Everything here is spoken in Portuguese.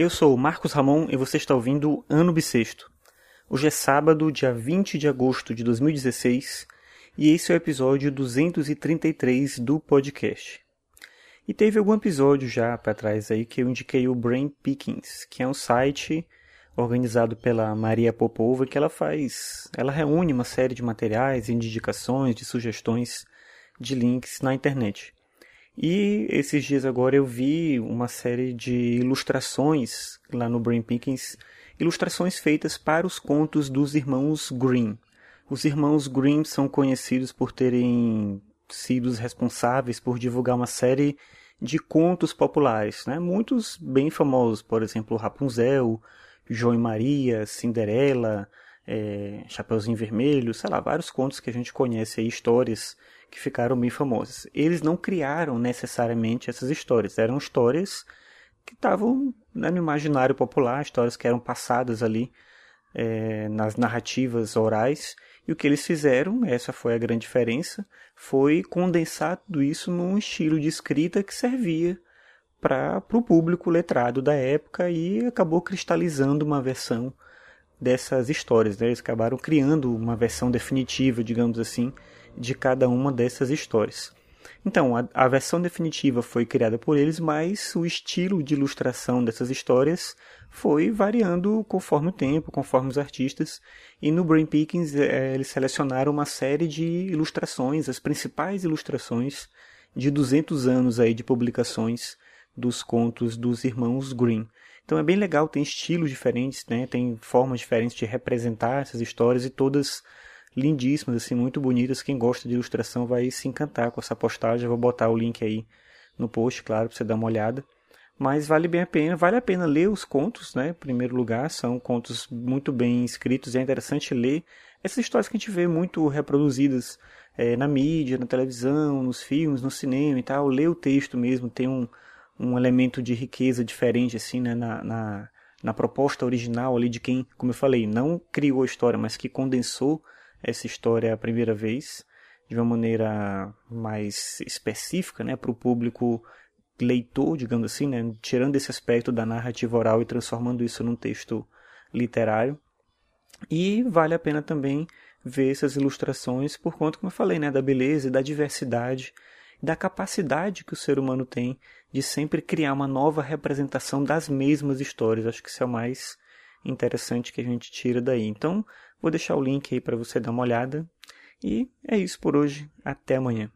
Eu sou Marcos Ramon e você está ouvindo Ano Bissexto. Hoje é sábado, dia 20 de agosto de 2016, e esse é o episódio 233 do podcast. E teve algum episódio já para trás aí que eu indiquei o Brain Pickings, que é um site organizado pela Maria Popova que ela faz, ela reúne uma série de materiais, de indicações, de sugestões de links na internet. E esses dias agora eu vi uma série de ilustrações lá no Brain Pickings, ilustrações feitas para os contos dos irmãos Grimm. Os irmãos Grimm são conhecidos por terem sido responsáveis por divulgar uma série de contos populares, né? muitos bem famosos, por exemplo, Rapunzel, João e Maria, Cinderela, é, Chapeuzinho Vermelho, sei lá, vários contos que a gente conhece aí, histórias que ficaram bem famosas. Eles não criaram necessariamente essas histórias, eram histórias que estavam né, no imaginário popular, histórias que eram passadas ali é, nas narrativas orais. E o que eles fizeram, essa foi a grande diferença, foi condensar tudo isso num estilo de escrita que servia para o público letrado da época e acabou cristalizando uma versão dessas histórias. Né? Eles acabaram criando uma versão definitiva, digamos assim, de cada uma dessas histórias. Então, a, a, versão definitiva foi criada por eles, mas o estilo de ilustração dessas histórias foi variando conforme o tempo, conforme os artistas. E no Brain Pickings é, eles selecionaram uma série de ilustrações, as principais ilustrações de 200 anos aí de publicações dos contos dos irmãos Grimm. Então é bem legal, tem estilos diferentes, né? tem formas diferentes de representar essas histórias e todas lindíssimas, assim, muito bonitas. Quem gosta de ilustração vai se encantar com essa postagem. Eu vou botar o link aí no post, claro, para você dar uma olhada. Mas vale bem a pena, vale a pena ler os contos, né? Em primeiro lugar, são contos muito bem escritos e é interessante ler essas histórias que a gente vê muito reproduzidas é, na mídia, na televisão, nos filmes, no cinema e tal. Ler o texto mesmo tem um, um elemento de riqueza diferente, assim, né? Na, na, na proposta original ali de quem, como eu falei, não criou a história, mas que condensou essa história a primeira vez de uma maneira mais específica, né, para o público leitor, digamos assim, né, tirando esse aspecto da narrativa oral e transformando isso num texto literário. E vale a pena também ver essas ilustrações por conta, como eu falei, né, da beleza e da diversidade, da capacidade que o ser humano tem de sempre criar uma nova representação das mesmas histórias. Acho que isso é o mais interessante que a gente tira daí. Então, vou deixar o link aí para você dar uma olhada. E é isso por hoje. Até amanhã.